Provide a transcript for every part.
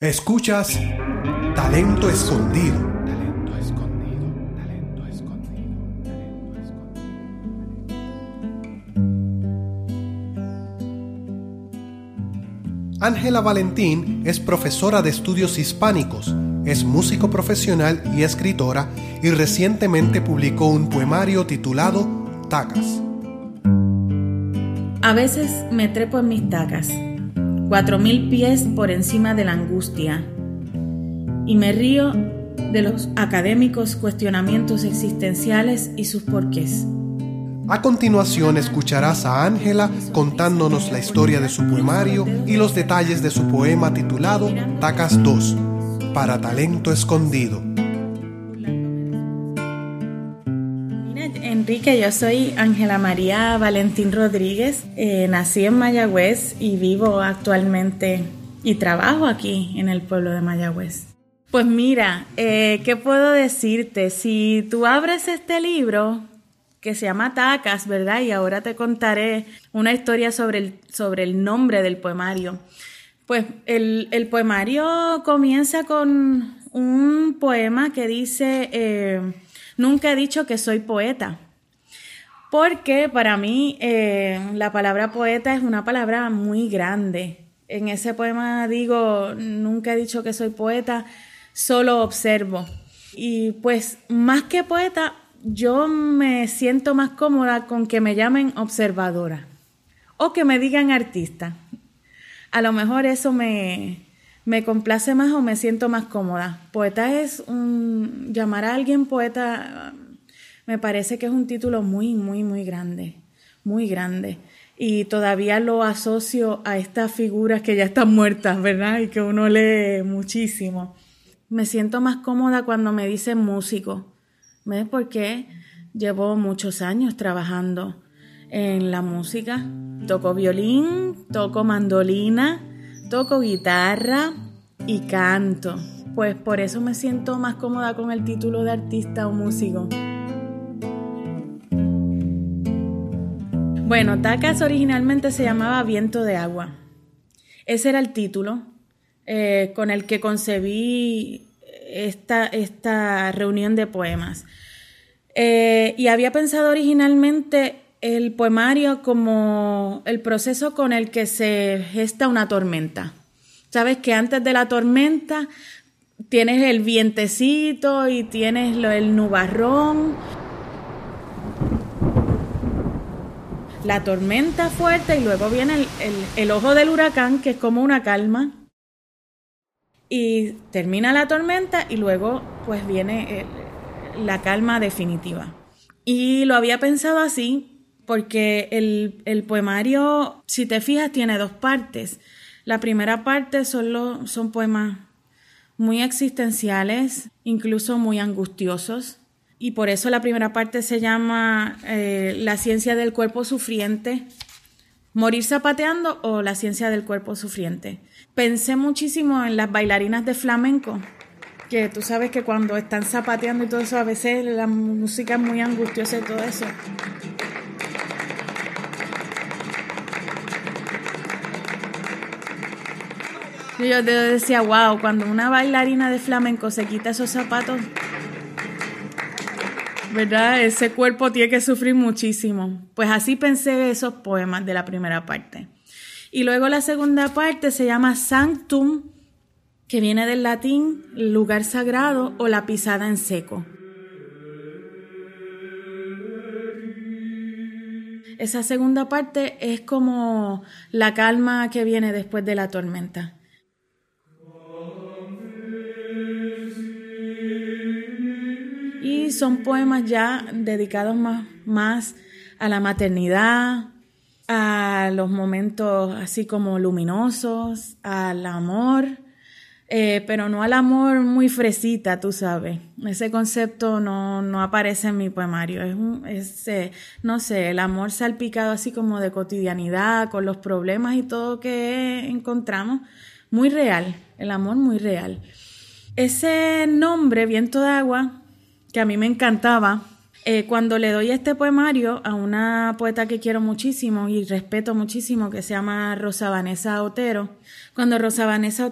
Escuchas Talento Escondido. Talento escondido, talento escondido, talento escondido. Ángela Valentín es profesora de estudios hispánicos, es músico profesional y escritora y recientemente publicó un poemario titulado Tacas. A veces me trepo en mis tacas, cuatro mil pies por encima de la angustia, y me río de los académicos cuestionamientos existenciales y sus porqués. A continuación escucharás a Ángela contándonos la historia de su poemario y los detalles de su poema titulado Tacas 2, para talento escondido. Enrique, yo soy Ángela María Valentín Rodríguez, eh, nací en Mayagüez y vivo actualmente y trabajo aquí en el pueblo de Mayagüez. Pues mira, eh, ¿qué puedo decirte? Si tú abres este libro que se llama Tacas, ¿verdad? Y ahora te contaré una historia sobre el, sobre el nombre del poemario. Pues el, el poemario comienza con un poema que dice, eh, nunca he dicho que soy poeta. Porque para mí eh, la palabra poeta es una palabra muy grande. En ese poema digo, nunca he dicho que soy poeta, solo observo. Y pues más que poeta, yo me siento más cómoda con que me llamen observadora o que me digan artista. A lo mejor eso me, me complace más o me siento más cómoda. Poeta es un... llamar a alguien poeta me parece que es un título muy, muy, muy grande, muy grande. Y todavía lo asocio a estas figuras que ya están muertas, ¿verdad? Y que uno lee muchísimo. Me siento más cómoda cuando me dicen músico. ¿Ves? Porque llevo muchos años trabajando en la música. Toco violín, toco mandolina, toco guitarra y canto. Pues por eso me siento más cómoda con el título de artista o músico. Bueno, Tacas originalmente se llamaba Viento de Agua. Ese era el título eh, con el que concebí esta, esta reunión de poemas. Eh, y había pensado originalmente el poemario como el proceso con el que se gesta una tormenta. Sabes que antes de la tormenta tienes el vientecito y tienes el nubarrón la tormenta fuerte y luego viene el, ojo del huracán, que es como una calma. Y termina la tormenta y luego pues viene la calma definitiva. Y lo había pensado así porque el, el, poemario, si te fijas, tiene dos partes. La primera parte son, son poemas muy existenciales, incluso muy angustiosos y por eso la primera parte se llama eh, La ciencia del cuerpo sufriente, morir zapateando o la ciencia del cuerpo sufriente. Pensé muchísimo en las bailarinas de flamenco, que tú sabes que cuando están zapateando y todo eso, a veces la música es muy angustiosa y todo eso. Yo decía, wow, cuando una bailarina de flamenco se quita esos zapatos, ¿verdad? Ese cuerpo tiene que sufrir muchísimo. Pues así pensé esos poemas de la primera parte. Y luego la segunda parte se llama Sanctum, que viene del latín lugar sagrado o la pisada en seco. Esa segunda parte es como la calma que viene después de la tormenta. Y son poemas ya dedicados más, más a la maternidad, a los momentos así como luminosos, al amor, eh, pero no al amor muy fresita, tú sabes. Ese concepto no, no aparece en mi poemario. Es, un, es eh, no sé, el amor salpicado así como de cotidianidad, con los problemas y todo que encontramos. Muy real, el amor muy real. Ese nombre, viento de agua, que a mí me encantaba, Eh, cuando le doy este poemario a una poeta que quiero muchísimo y respeto muchísimo, que se llama Rosa Vanessa Otero, cuando Rosa Vanessa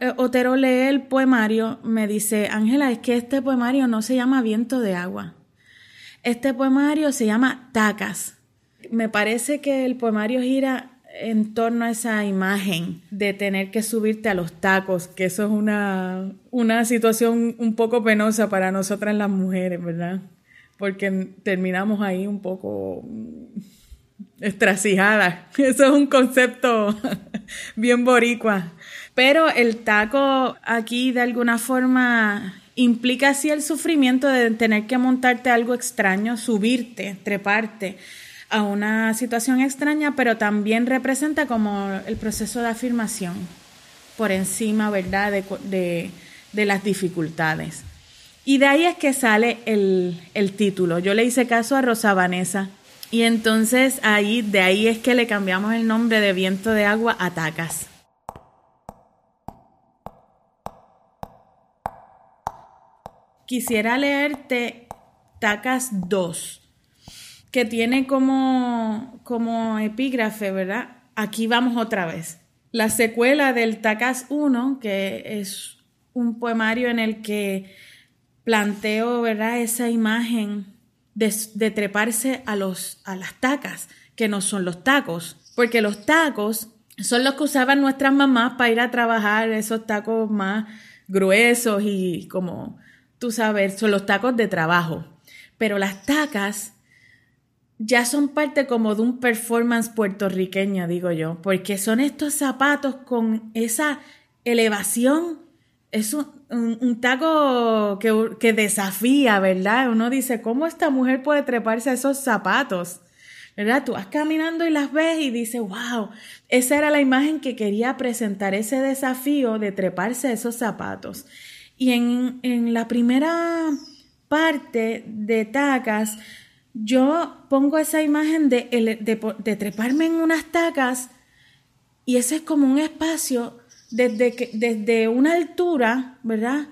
eh, Otero lee el poemario, me dice, Ángela, es que este poemario no se llama Viento de Agua. Este poemario se llama Tacas. Me parece que el poemario gira en torno a esa imagen de tener que subirte a los tacos, que eso es una, una situación un poco penosa para nosotras las mujeres, ¿verdad? Porque terminamos ahí un poco estrasijadas. Eso es un concepto bien boricua. Pero el taco aquí de alguna forma implica así el sufrimiento de tener que montarte algo extraño, subirte, treparte a una situación extraña, pero también representa como el proceso de afirmación por encima, ¿verdad?, de, las dificultades. Y de ahí es que sale el, el, título. Yo le hice caso a Rosa Vanessa. Y entonces ahí, de ahí es que le cambiamos el nombre de Viento de Agua a Tacas. Quisiera leerte Tacas 2 que tiene como, como epígrafe, ¿verdad? Aquí vamos otra vez. La secuela del Tacas 1, que es un poemario en el que planteo, ¿verdad? Esa imagen de, de treparse a, los, a las tacas, que no son los tacos, porque los tacos son los que usaban nuestras mamás para ir a trabajar, esos tacos más gruesos y como, tú sabes, son los tacos de trabajo. Pero las tacas ya son parte como de un performance puertorriqueño, digo yo, porque son estos zapatos con esa elevación, es un, taco que, que, desafía, ¿verdad? Uno dice, ¿cómo esta mujer puede treparse a esos zapatos? ¿Verdad? Tú vas caminando y las ves y dices, wow, esa era la imagen que quería presentar, ese desafío de treparse a esos zapatos. Y en, en la primera parte de Tacas, yo pongo esa imagen de, de, treparme en unas tacas y ese es como un espacio desde, que, desde una altura, ¿verdad?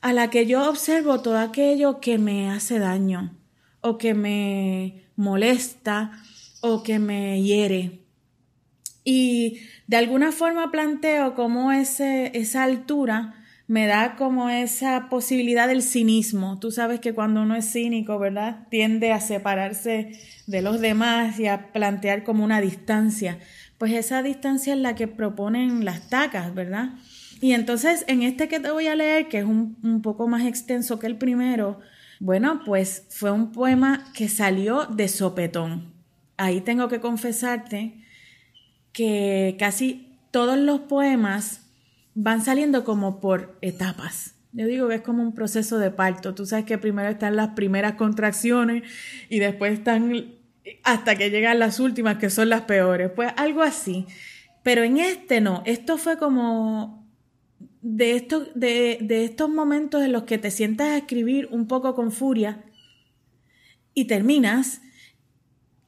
A la que yo observo todo aquello que me hace daño o que me molesta o que me hiere. Y de alguna forma planteo cómo ese, esa altura me da como esa posibilidad del cinismo. Tú sabes que cuando uno es cínico, ¿verdad? Tiende a separarse de los demás y a plantear como una distancia. Pues esa distancia es la que proponen las tacas, ¿verdad? Y entonces en este que te voy a leer, que es un, un poco más extenso que el primero, bueno, pues fue un poema que salió de sopetón. Ahí tengo que confesarte que casi todos los poemas van saliendo como por etapas. Yo digo que es como un proceso de parto. Tú sabes que primero están las primeras contracciones y después están hasta que llegan las últimas que son las peores. Pues algo así. Pero en este no. Esto fue como de, de, de estos momentos en los que te sientas a escribir un poco con furia y terminas,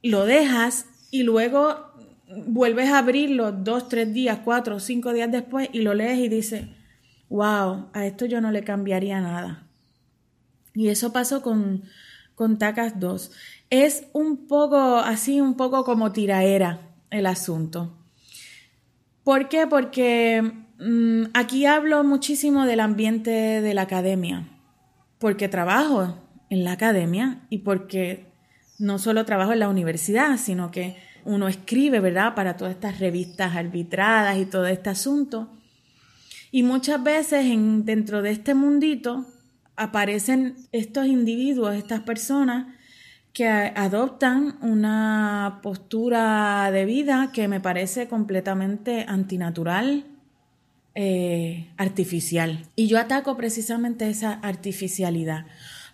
lo dejas y luego vuelves a abrirlo dos, tres días, cuatro, cinco días después y lo lees y dices, wow, a esto yo no le cambiaría nada. Y eso pasó con, con Tacas 2. Es un poco así, un poco como tiraera el asunto. ¿Por qué? Porque mm, aquí hablo muchísimo del ambiente de la academia, porque trabajo en la academia y porque no solo trabajo en la universidad, sino que uno escribe, ¿verdad? Para todas estas revistas arbitradas y todo este asunto. Y muchas veces en, dentro de este mundito aparecen estos individuos, estas personas que adoptan una postura de vida que me parece completamente antinatural, eh, artificial. Y yo ataco precisamente esa artificialidad,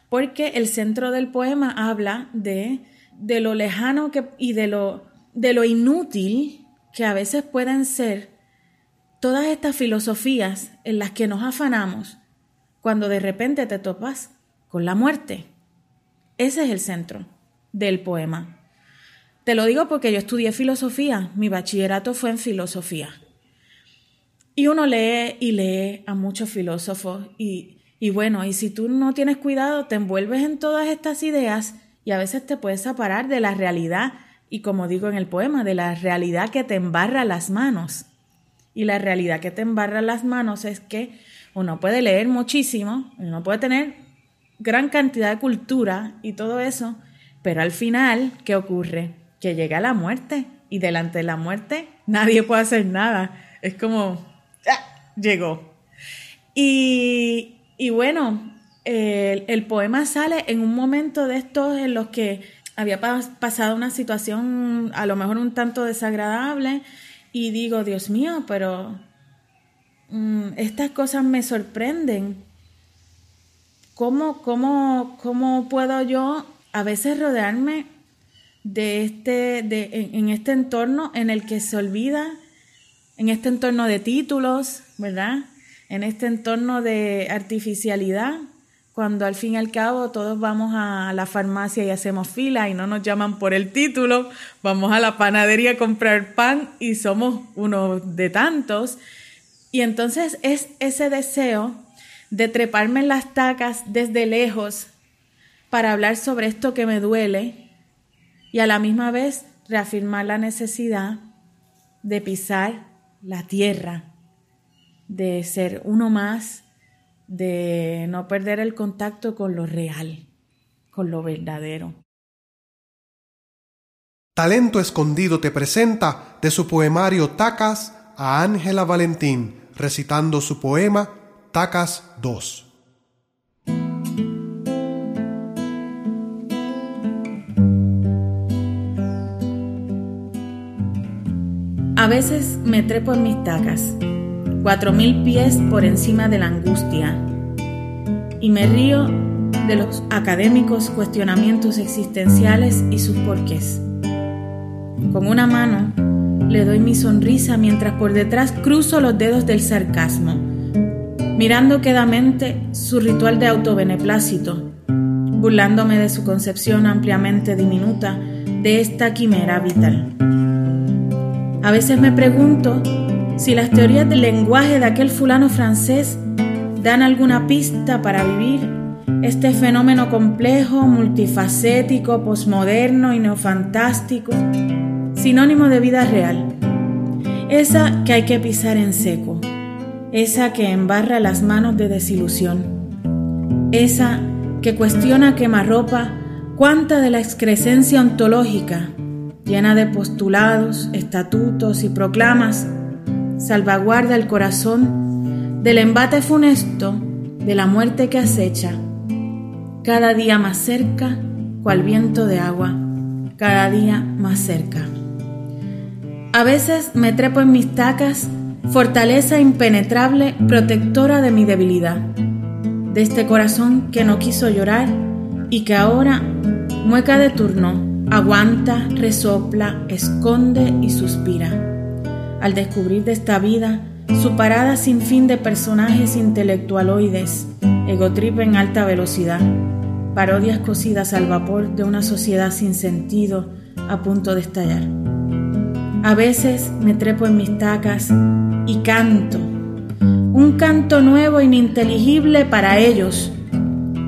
porque el centro del poema habla de, de lo lejano que, y de lo de lo inútil que a veces pueden ser todas estas filosofías en las que nos afanamos cuando de repente te topas con la muerte. Ese es el centro del poema. Te lo digo porque yo estudié filosofía, mi bachillerato fue en filosofía. Y uno lee y lee a muchos filósofos y, Y bueno, y si tú no tienes cuidado, te envuelves en todas estas ideas y a veces te puedes separar de la realidad y como digo en el poema, de la realidad que te embarra las manos. Y la realidad que te embarra las manos es que uno puede leer muchísimo, uno puede tener gran cantidad de cultura y todo eso, pero al final, ¿qué ocurre? Que llega la muerte y delante de la muerte nadie puede hacer nada. Es como, ¡ah! llegó. Y, y bueno, el, el, poema sale en un momento de estos en los que había pasado una situación a lo mejor un tanto desagradable y digo, Dios mío, pero mm, estas cosas me sorprenden. ¿Cómo, cómo, ¿Cómo puedo yo a veces rodearme de este, de, en, este entorno en el que se olvida, en este entorno de títulos, ¿verdad? En este entorno de artificialidad, cuando al fin y al cabo todos vamos a la farmacia y hacemos fila y no nos llaman por el título, vamos a la panadería a comprar pan y somos uno de tantos. Y entonces es ese deseo de treparme en las tacas desde lejos para hablar sobre esto que me duele y a la misma vez reafirmar la necesidad de pisar la tierra, de ser uno más, de no perder el contacto con lo real, con lo verdadero. Talento Escondido te presenta de su poemario Tacas a Ángela Valentín, recitando su poema Tacas 2. A veces me trepo en mis tacas, cuatro mil pies por encima de la angustia, y me río de los académicos cuestionamientos existenciales y sus porqués. Con una mano le doy mi sonrisa mientras por detrás cruzo los dedos del sarcasmo, mirando quedamente su ritual de autobeneplácito, burlándome de su concepción ampliamente diminuta de esta quimera vital. A veces me pregunto si las teorías del lenguaje de aquel fulano francés dan alguna pista para vivir este fenómeno complejo, multifacético, posmoderno y neofantástico, sinónimo de vida real. Esa que hay que pisar en seco, esa que embarra las manos de desilusión, esa que cuestiona quemarropa cuánta de la excrescencia ontológica llena de postulados, estatutos y proclamas, salvaguarda el corazón del embate funesto de la muerte que acecha, cada día más cerca, cual viento de agua, cada día más cerca. A veces me trepo en mis tacas, fortaleza impenetrable, protectora de mi debilidad, de este corazón que no quiso llorar y que ahora mueca de turno Aguanta, resopla, esconde y suspira. Al descubrir de esta vida su parada sin fin de personajes intelectualoides, egotrip en alta velocidad, parodias cosidas al vapor de una sociedad sin sentido a punto de estallar. A veces me trepo en mis tacas y canto, un canto nuevo e ininteligible para ellos,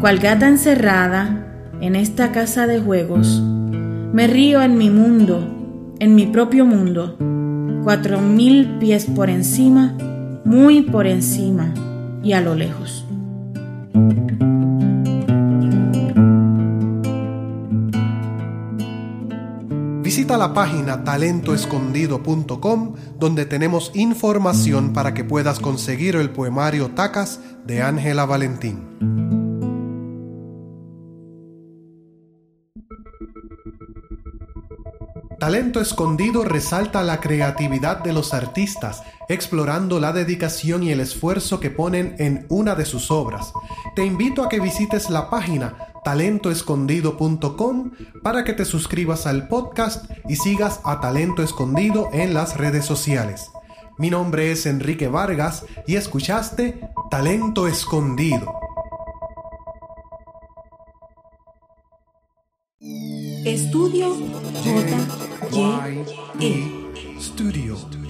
cual gata encerrada en esta casa de juegos me río en mi mundo, en mi propio mundo, cuatro mil pies por encima, muy por encima y a lo lejos. Visita la página talentoescondido.com donde tenemos información para que puedas conseguir el poemario Tacas de Ángela Valentín. Talento Escondido resalta la creatividad de los artistas, explorando la dedicación y el esfuerzo que ponen en una de sus obras. Te invito a que visites la página talentoescondido.com para que te suscribas al podcast y sigas a Talento Escondido en las redes sociales. Mi nombre es Enrique Vargas y escuchaste Talento Escondido. Estudio J. Y. E. Studio.